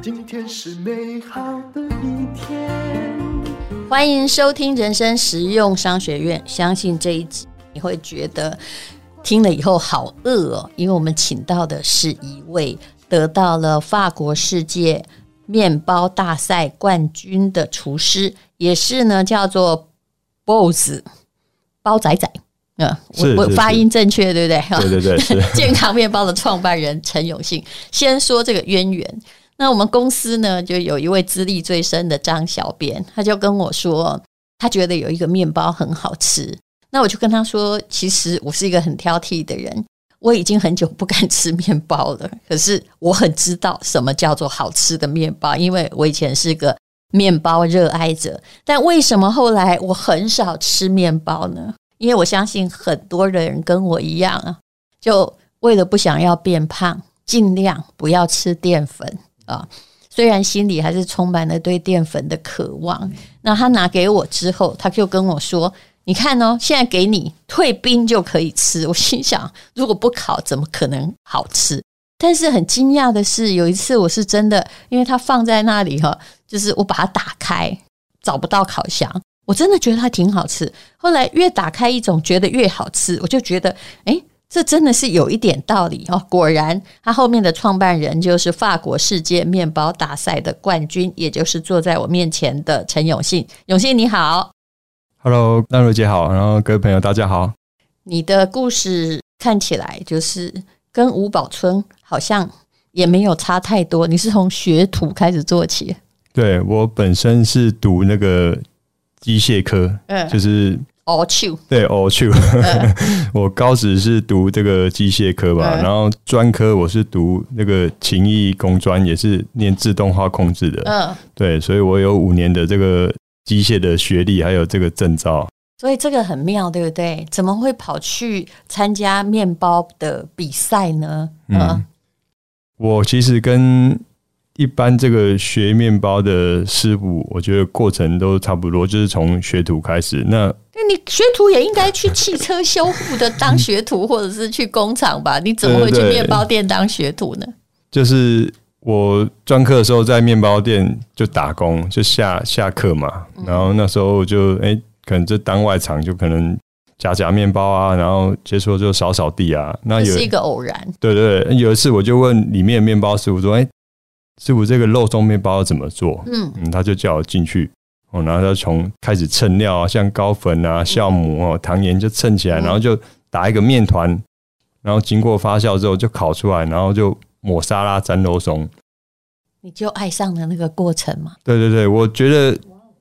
今天是美好的一天。欢迎收听人生实用商学院。相信这一集你会觉得听了以后好饿哦，因为我们请到的是一位得到了法国世界面包大赛冠军的厨师，也是呢叫做 BOSS 包仔仔。嗯，我我发音正确对不对？对对对，健康面包的创办人陈永信。先说这个渊源。那我们公司呢，就有一位资历最深的张小编，他就跟我说，他觉得有一个面包很好吃。那我就跟他说，其实我是一个很挑剔的人，我已经很久不敢吃面包了。可是我很知道什么叫做好吃的面包，因为我以前是个面包热爱者。但为什么后来我很少吃面包呢？因为我相信很多人跟我一样啊，就为了不想要变胖，尽量不要吃淀粉。啊，虽然心里还是充满了对淀粉的渴望。那他拿给我之后，他就跟我说：“你看哦，现在给你退冰就可以吃。”我心想，如果不烤，怎么可能好吃？但是很惊讶的是，有一次我是真的，因为它放在那里哈，就是我把它打开，找不到烤箱，我真的觉得它挺好吃。后来越打开一种，觉得越好吃，我就觉得，诶。这真的是有一点道理哦！果然，他后面的创办人就是法国世界面包大赛的冠军，也就是坐在我面前的陈永信。永信你好，Hello，淡如姐好，然后各位朋友大家好。你的故事看起来就是跟吴宝春好像也没有差太多。你是从学徒开始做起？对，我本身是读那个机械科，嗯，就是。哦，去对，哦去。我高职是读这个机械科吧，然后专科我是读那个勤益工专，也是念自动化控制的。嗯，对，所以我有五年的这个机械的学历，还有这个证照。所以这个很妙，对不对？怎么会跑去参加面包的比赛呢？嗯，我其实跟。一般这个学面包的师傅，我觉得过程都差不多，就是从学徒开始。那你学徒也应该去汽车修复的当学徒，或者是去工厂吧？你怎么会去面包店当学徒呢？就是我专科的时候在面包店就打工，就下下课嘛。然后那时候就哎、欸，可能就当外场，就可能夹夹面包啊，然后接触就扫扫地啊。那有是一个偶然。对对对，有一次我就问里面的面包师傅说：“哎、欸。”师傅，这个肉松面包要怎么做？嗯嗯，他就叫我进去，哦，然后他从开始称料啊，像高粉啊、酵母哦、糖盐就称起来，然后就打一个面团，然后经过发酵之后就烤出来，然后就抹沙拉沾肉松。你就爱上了那个过程嘛？对对对，我觉得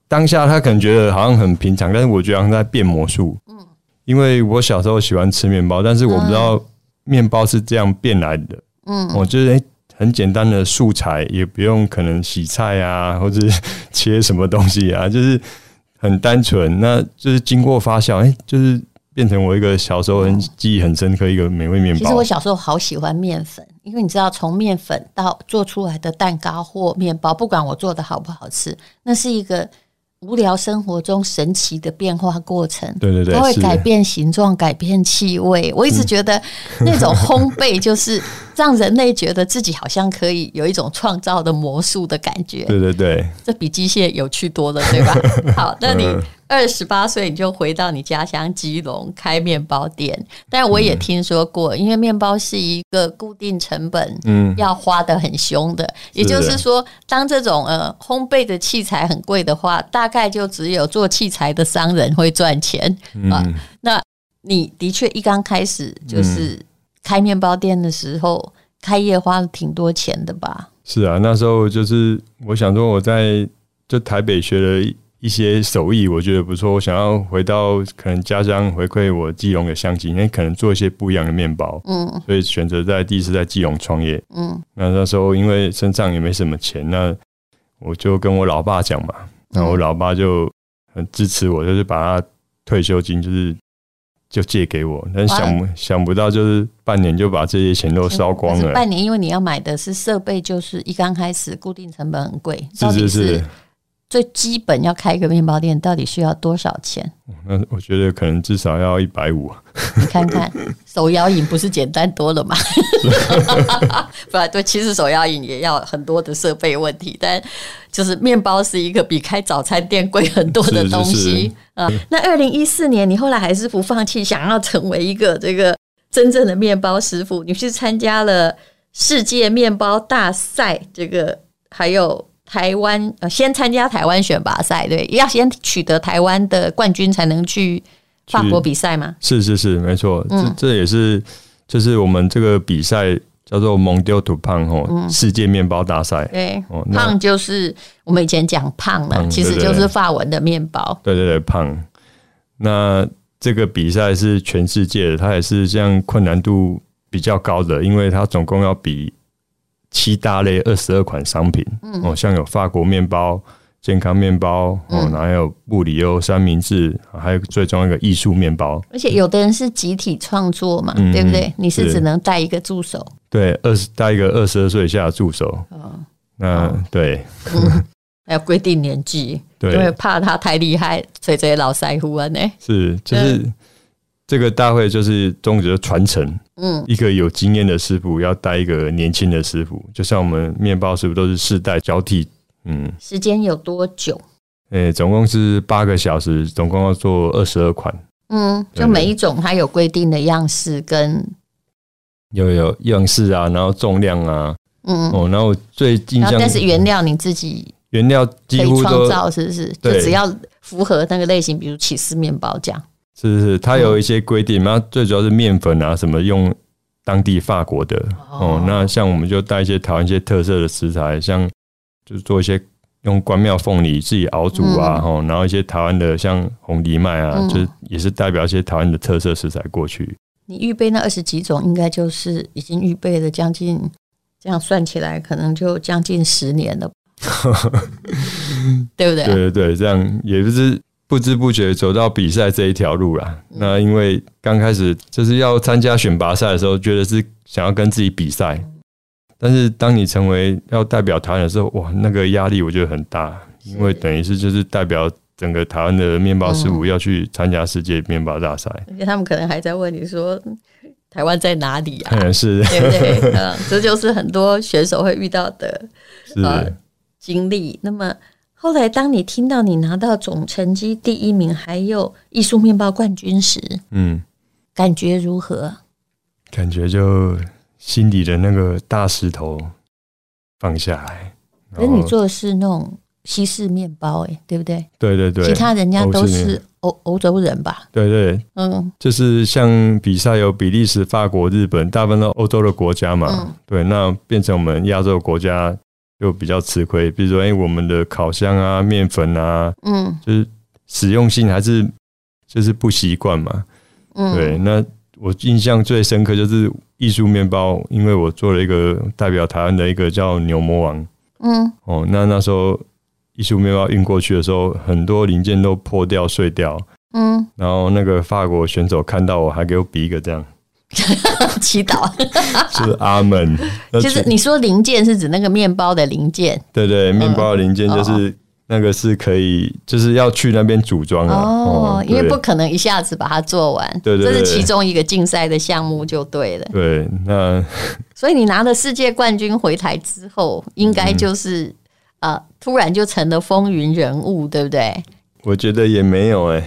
当下他可能觉得好像很平常，但是我觉得好像在变魔术。嗯，因为我小时候喜欢吃面包，但是我不知道面包是这样变来的。嗯，我觉得。很简单的素材，也不用可能洗菜啊，或者切什么东西啊，就是很单纯。那就是经过发酵，哎、就是变成我一个小时候很记忆很深刻一个美味面包。其实我小时候好喜欢面粉，因为你知道，从面粉到做出来的蛋糕或面包，不管我做的好不好吃，那是一个。无聊生活中神奇的变化过程，对对对，它会改变形状、改变气味。我一直觉得 那种烘焙就是 让人类觉得自己好像可以有一种创造的魔术的感觉。对对对，这比机械有趣多了，对吧？好，那你。二十八岁你就回到你家乡基隆开面包店，但我也听说过，因为面包是一个固定成本，嗯，要花的很凶的。也就是说，当这种呃烘焙的器材很贵的话，大概就只有做器材的商人会赚钱啊。那你的确一刚开始就是开面包店的时候，开业花了挺多钱的吧？是啊，那时候就是我想说我在就台北学了。一些手艺我觉得不错，我想要回到可能家乡回馈我基隆的乡亲，因为可能做一些不一样的面包，嗯，所以选择在第一次在基隆创业，嗯，那那时候因为身上也没什么钱，那我就跟我老爸讲嘛，那我老爸就很支持我，就是把他退休金就是就借给我，但想想不到就是半年就把这些钱都烧光了，半年因为你要买的是设备，就是一刚开始固定成本很贵，是是是。最基本要开一个面包店，到底需要多少钱？那我觉得可能至少要一百五。你看看手摇饮不是简单多了吗？不然对，其实手摇饮也要很多的设备问题，但就是面包是一个比开早餐店贵很多的东西啊。那二零一四年，你后来还是不放弃，想要成为一个这个真正的面包师傅，你去参加了世界面包大赛，这个还有台湾呃，先参加台湾选拔赛，对，要先取得台湾的冠军才能去法国比赛吗？是是是，没错，嗯、这这也是就是我们这个比赛。叫做 Mondial du Pain 哦，世界面包大赛。对，胖就是我们以前讲胖了，其实就是法文的面包。对对对，胖。那这个比赛是全世界的，它也是这样困难度比较高的，因为它总共要比七大类二十二款商品。哦，像有法国面包。健康面包哦，然后还有布里欧三明治，还有最重要一个艺术面包。而且有的人是集体创作嘛，嗯、对不对？你是只能带一个助手。对，二十带一个二十二岁以下的助手。哦，那、哦、对、嗯，还要规定年纪，对，因为怕他太厉害，所以这些老师傅啊呢。是，就是这个大会就是宗旨的传承。嗯，一个有经验的师傅要带一个年轻的师傅，就像我们面包师傅都是世代交替。嗯，时间有多久？诶、欸，总共是八个小时，总共要做二十二款。嗯，就每一种它有规定的样式跟有有样式啊，然后重量啊，嗯哦，然后最印象，但是原料你自己原料几乎都创造，是不是？就只要符合那个类型，比如起司面包这样。是是是，它有一些规定，那、嗯、最主要是面粉啊，什么用当地法国的哦，哦。那像我们就带一些台湾一些特色的食材，像。就是做一些用关庙凤梨自己熬煮啊，吼、嗯，然后一些台湾的像红藜麦啊，嗯、就是也是代表一些台湾的特色食材过去。你预备那二十几种，应该就是已经预备了将近，这样算起来可能就将近十年了，对不对？对对对，这样也不是不知不觉走到比赛这一条路了。嗯、那因为刚开始就是要参加选拔赛的时候，觉得是想要跟自己比赛。但是当你成为要代表台湾的时候，哇，那个压力我觉得很大，因为等于是就是代表整个台湾的面包师傅要去参加世界面包大赛，而且他们可能还在问你说台湾在哪里啊？嗯，是，对不对？嗯，这就是很多选手会遇到的 呃经历。那么后来当你听到你拿到总成绩第一名，还有艺术面包冠军时，嗯，感觉如何？感觉就。心底的那个大石头放下来。可是你做的是那种西式面包，哎，对不对？对对对，其他人家都是欧欧洲人吧？对对，嗯，就是像比赛有比利时、法国、日本，大部分都欧洲的国家嘛。嗯、对，那变成我们亚洲国家就比较吃亏。比如说，哎，我们的烤箱啊、面粉啊，嗯，就是实用性还是就是不习惯嘛。嗯，对，那。我印象最深刻就是艺术面包，因为我做了一个代表台湾的一个叫牛魔王。嗯，哦，那那时候艺术面包运过去的时候，很多零件都破掉碎掉。嗯，然后那个法国选手看到我还给我比一个这样 祈祷，是阿门。就是你说零件是指那个面包的零件？对对，面包的零件就是。那个是可以，就是要去那边组装啊。哦，因为不可能一下子把它做完。对对，这是其中一个竞赛的项目就对了。对，那 所以你拿了世界冠军回台之后，应该就是呃，突然就成了风云人物，对不对？我觉得也没有哎。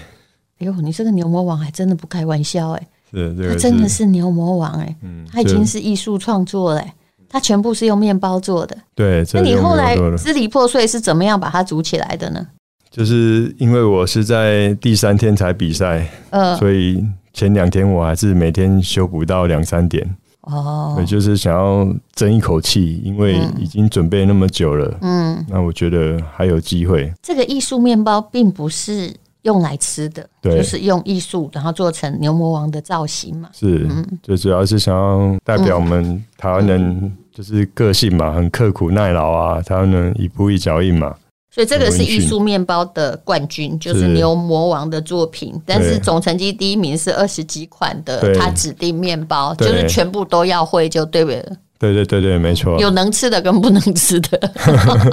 哎呦，你这个牛魔王还真的不开玩笑哎。是，这个他真的是牛魔王哎。嗯，他已经是艺术创作了。他全部是用面包做的，对。那你后来支离破碎是怎么样把它组起来的呢？就是因为我是在第三天才比赛，呃，所以前两天我还是每天修补到两三点。哦，也就是想要争一口气，因为已经准备那么久了。嗯，那我觉得还有机会。这个艺术面包并不是用来吃的，对，就是用艺术然后做成牛魔王的造型嘛。是，嗯，就主要是想要代表我们台湾人。就是个性嘛，很刻苦耐劳啊，台湾人一步一脚印嘛。所以这个是艺术面包的冠军，就是牛魔王的作品。是，但是总成绩第一名是二十几款的他指定面包，就是全部都要会就对了。对对对对，没错。有能吃的跟不能吃的。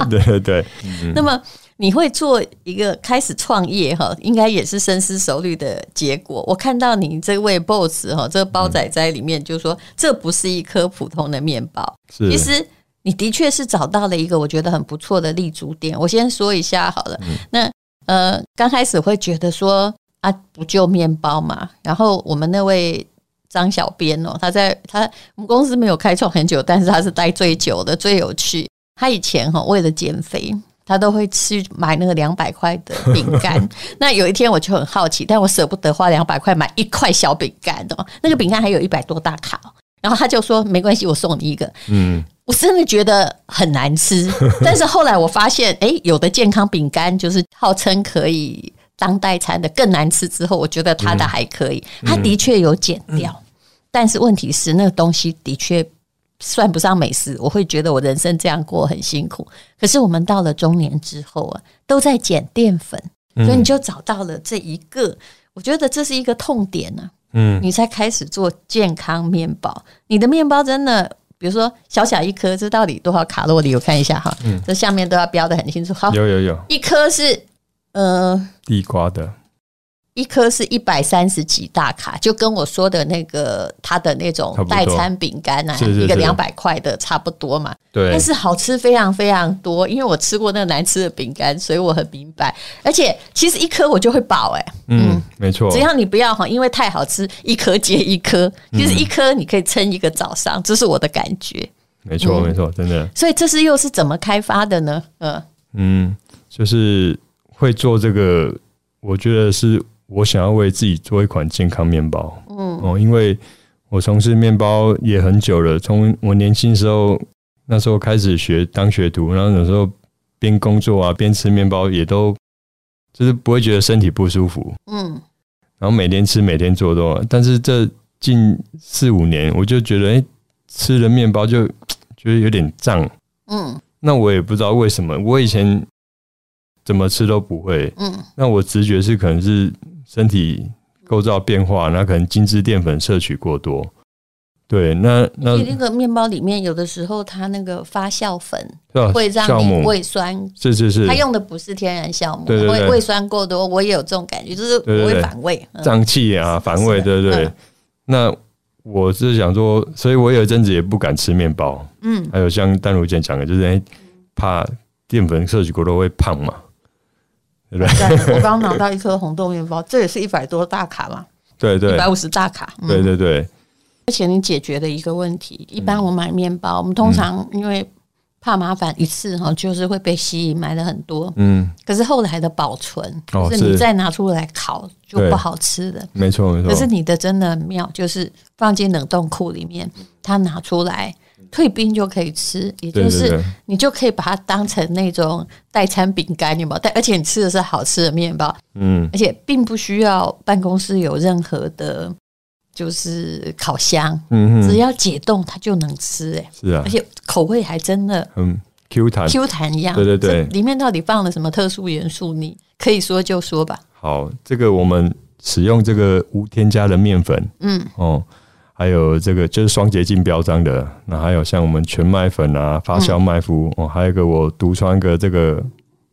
对 对对。那么你会做一个开始创业哈，应该也是深思熟虑的结果。我看到你这位 boss 哈，这个包仔仔里面就说，这不是一颗普通的面包。其实你的确是找到了一个我觉得很不错的立足点。我先说一下好了，嗯、那呃，刚开始会觉得说啊，不就面包嘛。然后我们那位张小编哦，他在他我们公司没有开创很久，但是他是待最久的，最有趣。他以前哈为了减肥，他都会去买那个两百块的饼干。那有一天我就很好奇，但我舍不得花两百块买一块小饼干哦。那个饼干还有一百多大卡，然后他就说没关系，我送你一个。嗯，我真的觉得很难吃，但是后来我发现，哎，有的健康饼干就是号称可以当代餐的更难吃。之后我觉得他的还可以，他的确有减掉，但是问题是那个东西的确。算不上美食，我会觉得我人生这样过很辛苦。可是我们到了中年之后啊，都在减淀粉，所以你就找到了这一个，嗯、我觉得这是一个痛点呢、啊。嗯，你才开始做健康面包。你的面包真的，比如说小小一颗，这到底多少卡路里？我看一下哈，嗯、这下面都要标的很清楚。好，有有有，一颗是呃地瓜的。一颗是一百三十几大卡，就跟我说的那个他的那种代餐饼干啊，一个两百块的差不多嘛。对，但是好吃非常非常多，因为我吃过那个难吃的饼干，所以我很明白。而且其实一颗我就会饱哎、欸，嗯，没错，只要你不要哈，因为太好吃，一颗接一颗，其实一颗你可以撑一个早上，这是我的感觉。没错，没错，真的。所以这是又是怎么开发的呢？嗯嗯，就是会做这个，我觉得是。我想要为自己做一款健康面包，嗯。哦，因为我从事面包也很久了，从我年轻时候那时候开始学当学徒，然后有时候边工作啊边吃面包，也都就是不会觉得身体不舒服，嗯，然后每天吃每天做都，但是这近四五年我就觉得，哎，吃了面包就觉得有点胀，嗯，那我也不知道为什么，我以前怎么吃都不会，嗯，那我直觉是可能是。身体构造变化，那可能精致淀粉摄取过多。对，那那那个面包里面有的时候它那个发酵粉会让你胃酸，是是是，它用的不是天然酵母，会胃酸过多，我也有这种感觉，就是我会反胃、胀气啊，反胃，对对。那我是想说，所以我有一阵子也不敢吃面包，嗯，还有像丹如姐讲的，就是哎，怕淀粉摄取过多会胖嘛。对不对？我刚拿到一颗红豆面包，这也是一百多大卡嘛？对对，一百五十大卡。嗯、对对对，而且你解决了一个问题。一般我买面包，我们通常因为怕麻烦，一次哈就是会被吸引买了很多。嗯。可是后来的保存，就是你再拿出来烤就不好吃了。没错没错。可是你的真的妙，就是放进冷冻库里面，它拿出来。退冰就可以吃，也就是你就可以把它当成那种代餐饼干，你有没有？但而且你吃的是好吃的面包，嗯，而且并不需要办公室有任何的，就是烤箱，嗯，只要解冻它就能吃，哎，是啊，而且口味还真的嗯 Q 弹 Q 弹一样，对对对，里面到底放了什么特殊元素？你可以说就说吧。好，这个我们使用这个无添加的面粉，嗯哦。还有这个就是双洁净标章的，那还有像我们全麦粉啊、发酵麦麸哦，还有一个我独创一个这个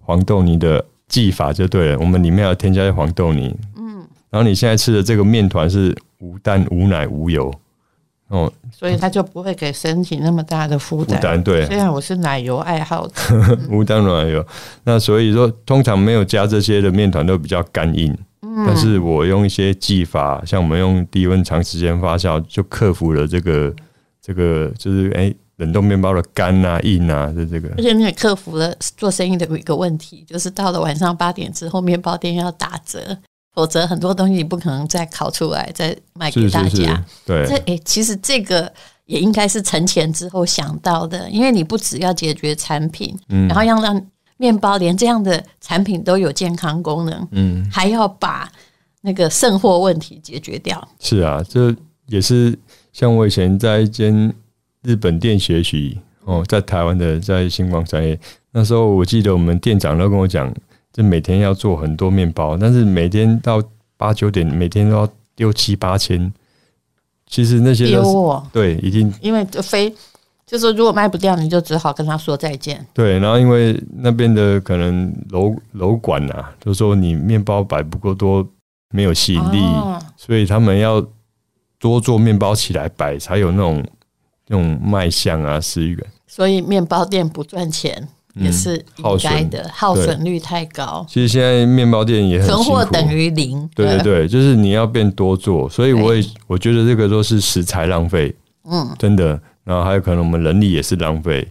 黄豆泥的技法就对了，我们里面要添加黄豆泥，嗯，然后你现在吃的这个面团是无蛋、无奶、无油哦，所以它就不会给身体那么大的负担。对，虽然我是奶油爱好者，无蛋奶油，那所以说通常没有加这些的面团都比较干硬。但是我用一些技法，像我们用低温长时间发酵，就克服了这个这个就是哎、欸、冷冻面包的干啊硬啊的这个。而且你也克服了做生意的一个问题，就是到了晚上八点之后，面包店要打折，否则很多东西你不可能再烤出来再卖给大家。是是是对，这哎、欸、其实这个也应该是成钱之后想到的，因为你不只要解决产品，嗯，然后要让。面包连这样的产品都有健康功能，嗯，还要把那个剩货问题解决掉。是啊，这也是像我以前在一间日本店学习哦，在台湾的在星光产业那时候，我记得我们店长都跟我讲，就每天要做很多面包，但是每天到八九点，每天都要丢七八千。其实那些都是、哦、对，一定因为非。就是如果卖不掉，你就只好跟他说再见。对，然后因为那边的可能楼楼管啊，就说你面包摆不够多，没有吸引力，哦、所以他们要多做面包起来摆，才有那种那种卖相啊，思源。所以面包店不赚钱也是应该的，嗯、耗损率太高。其实现在面包店也很存货等于零。对对对，就是你要变多做，所以我也我觉得这个都是食材浪费，嗯，真的。然后还有可能我们人力也是浪费，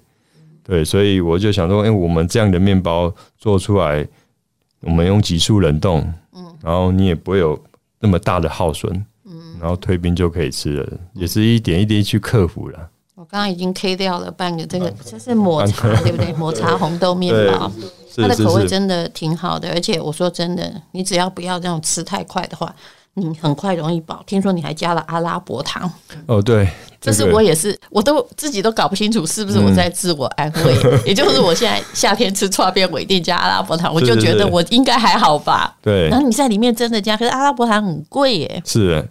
对，所以我就想说，哎，我们这样的面包做出来，我们用急速冷冻，嗯，然后你也不会有那么大的耗损，嗯，然后退冰就可以吃了，也是一点一滴去克服了。我刚刚已经 K 掉了半个，这个这是抹茶，对不对？抹茶红豆面包，它的口味真的挺好的。而且我说真的，你只要不要这种吃太快的话，你很快容易饱。听说你还加了阿拉伯糖，哦，对，这是我也是，我都自己都搞不清楚是不是我在自我安慰。也就是我现在夏天吃串边我一定加阿拉伯糖，我就觉得我应该还好吧。对，然后你在里面真的加，可是阿拉伯糖很贵耶。是。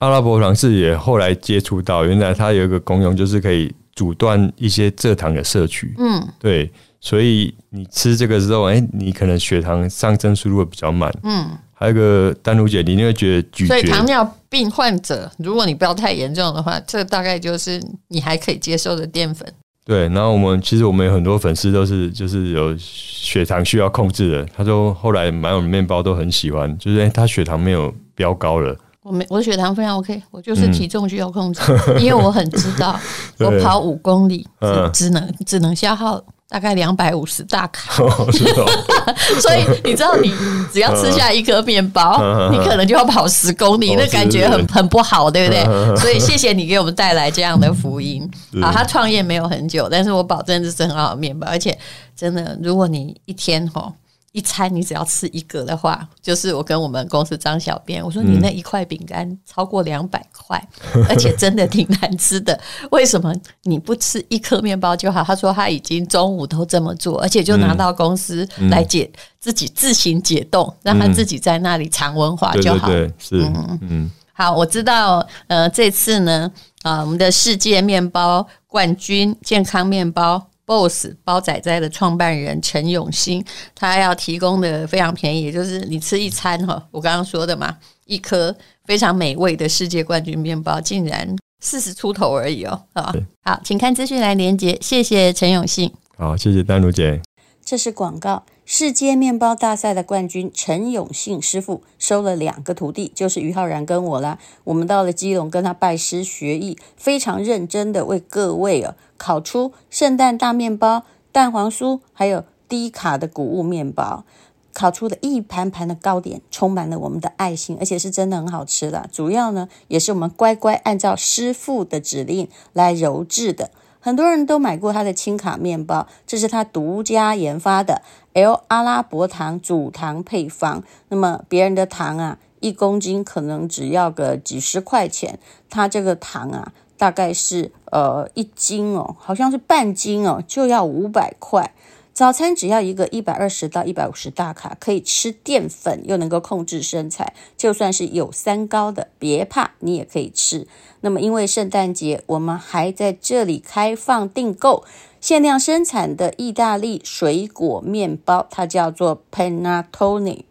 阿拉伯糖是也后来接触到，原来它有一个功用，就是可以阻断一些蔗糖的摄取。嗯，对，所以你吃这个之后，哎、欸，你可能血糖上升速度会比较慢。嗯，还有一个丹如姐，你会觉得咀嚼。所以糖尿病患者，如果你不要太严重的话，这大概就是你还可以接受的淀粉。对，然后我们其实我们有很多粉丝都是就是有血糖需要控制的，他说后来买我们面包都很喜欢，就是、欸、他血糖没有飙高了。我没，我的血糖非常 OK，我就是体重需要控制，嗯、因为我很知道，我跑五公里只能只能消耗大概两百五十大卡，哦 哦、所以你知道，你只要吃下一颗面包，嗯、你可能就要跑十公里，哦、那感觉很很不好，对不对？嗯、所以谢谢你给我们带来这样的福音。啊，他创业没有很久，但是我保证这是很好的面包，而且真的，如果你一天哈。一餐你只要吃一个的话，就是我跟我们公司张小编我说，你那一块饼干超过两百块，嗯、而且真的挺难吃的。为什么你不吃一颗面包就好？他说他已经中午都这么做，而且就拿到公司来解、嗯、自己自行解冻，让他自己在那里常温化就好。对对对，是嗯嗯。好，我知道。呃，这次呢，啊、呃，我们的世界面包冠军健康面包。Boss 包仔仔的创办人陈永兴，他要提供的非常便宜，就是你吃一餐哈，我刚刚说的嘛，一颗非常美味的世界冠军面包，竟然四十出头而已哦，啊，好，请看资讯来连接，谢谢陈永兴，好，谢谢丹如姐，这是广告。世界面包大赛的冠军陈永信师傅收了两个徒弟，就是于浩然跟我啦。我们到了基隆跟他拜师学艺，非常认真的为各位啊烤出圣诞大面包、蛋黄酥，还有低卡的谷物面包，烤出的一盘盘的糕点，充满了我们的爱心，而且是真的很好吃的。主要呢，也是我们乖乖按照师傅的指令来揉制的。很多人都买过他的轻卡面包，这是他独家研发的 L 阿拉伯糖主糖配方。那么别人的糖啊，一公斤可能只要个几十块钱，他这个糖啊，大概是呃一斤哦，好像是半斤哦，就要五百块。早餐只要一个一百二十到一百五十大卡，可以吃淀粉又能够控制身材，就算是有三高的，别怕，你也可以吃。那么因为圣诞节，我们还在这里开放订购限量生产的意大利水果面包，它叫做 Panettone。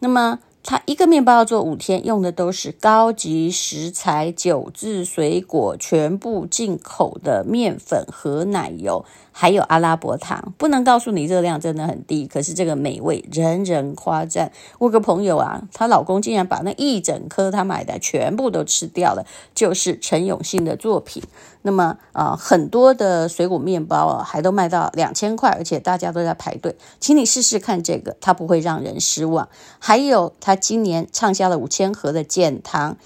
那么它一个面包要做五天，用的都是高级食材、酒渍水果，全部进口的面粉和奶油。还有阿拉伯糖，不能告诉你热量真的很低，可是这个美味人人夸赞。我个朋友啊，她老公竟然把那一整颗他买的全部都吃掉了，就是陈永信的作品。那么啊、很多的水果面包啊，还都卖到两千块，而且大家都在排队，请你试试看这个，它不会让人失望。还有他今年畅销了五千盒的减糖。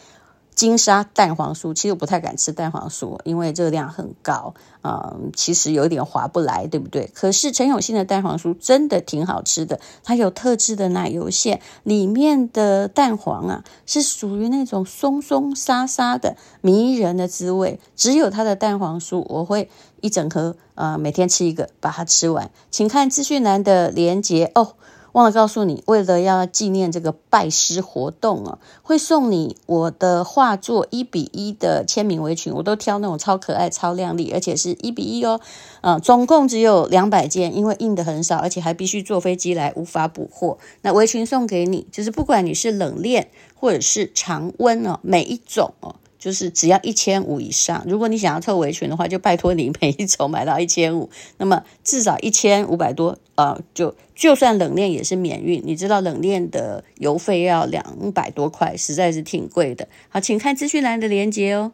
金沙蛋黄酥，其实我不太敢吃蛋黄酥，因为热量很高，嗯，其实有点划不来，对不对？可是陈永信的蛋黄酥真的挺好吃的，它有特制的奶油馅，里面的蛋黄啊是属于那种松松沙沙的迷人的滋味。只有它的蛋黄酥，我会一整盒，呃，每天吃一个，把它吃完。请看资讯栏的连接哦。忘了告诉你，为了要纪念这个拜师活动啊，会送你我的画作一比一的签名围裙，我都挑那种超可爱、超靓丽，而且是一比一哦。啊，总共只有两百件，因为印的很少，而且还必须坐飞机来，无法补货。那围裙送给你，就是不管你是冷链或者是常温哦，每一种哦。就是只要一千五以上，如果你想要凑围裙的话，就拜托你每一种买到一千五，那么至少一千五百多，啊，就就算冷链也是免运。你知道冷链的邮费要两百多块，实在是挺贵的。好，请看资讯栏的链接哦。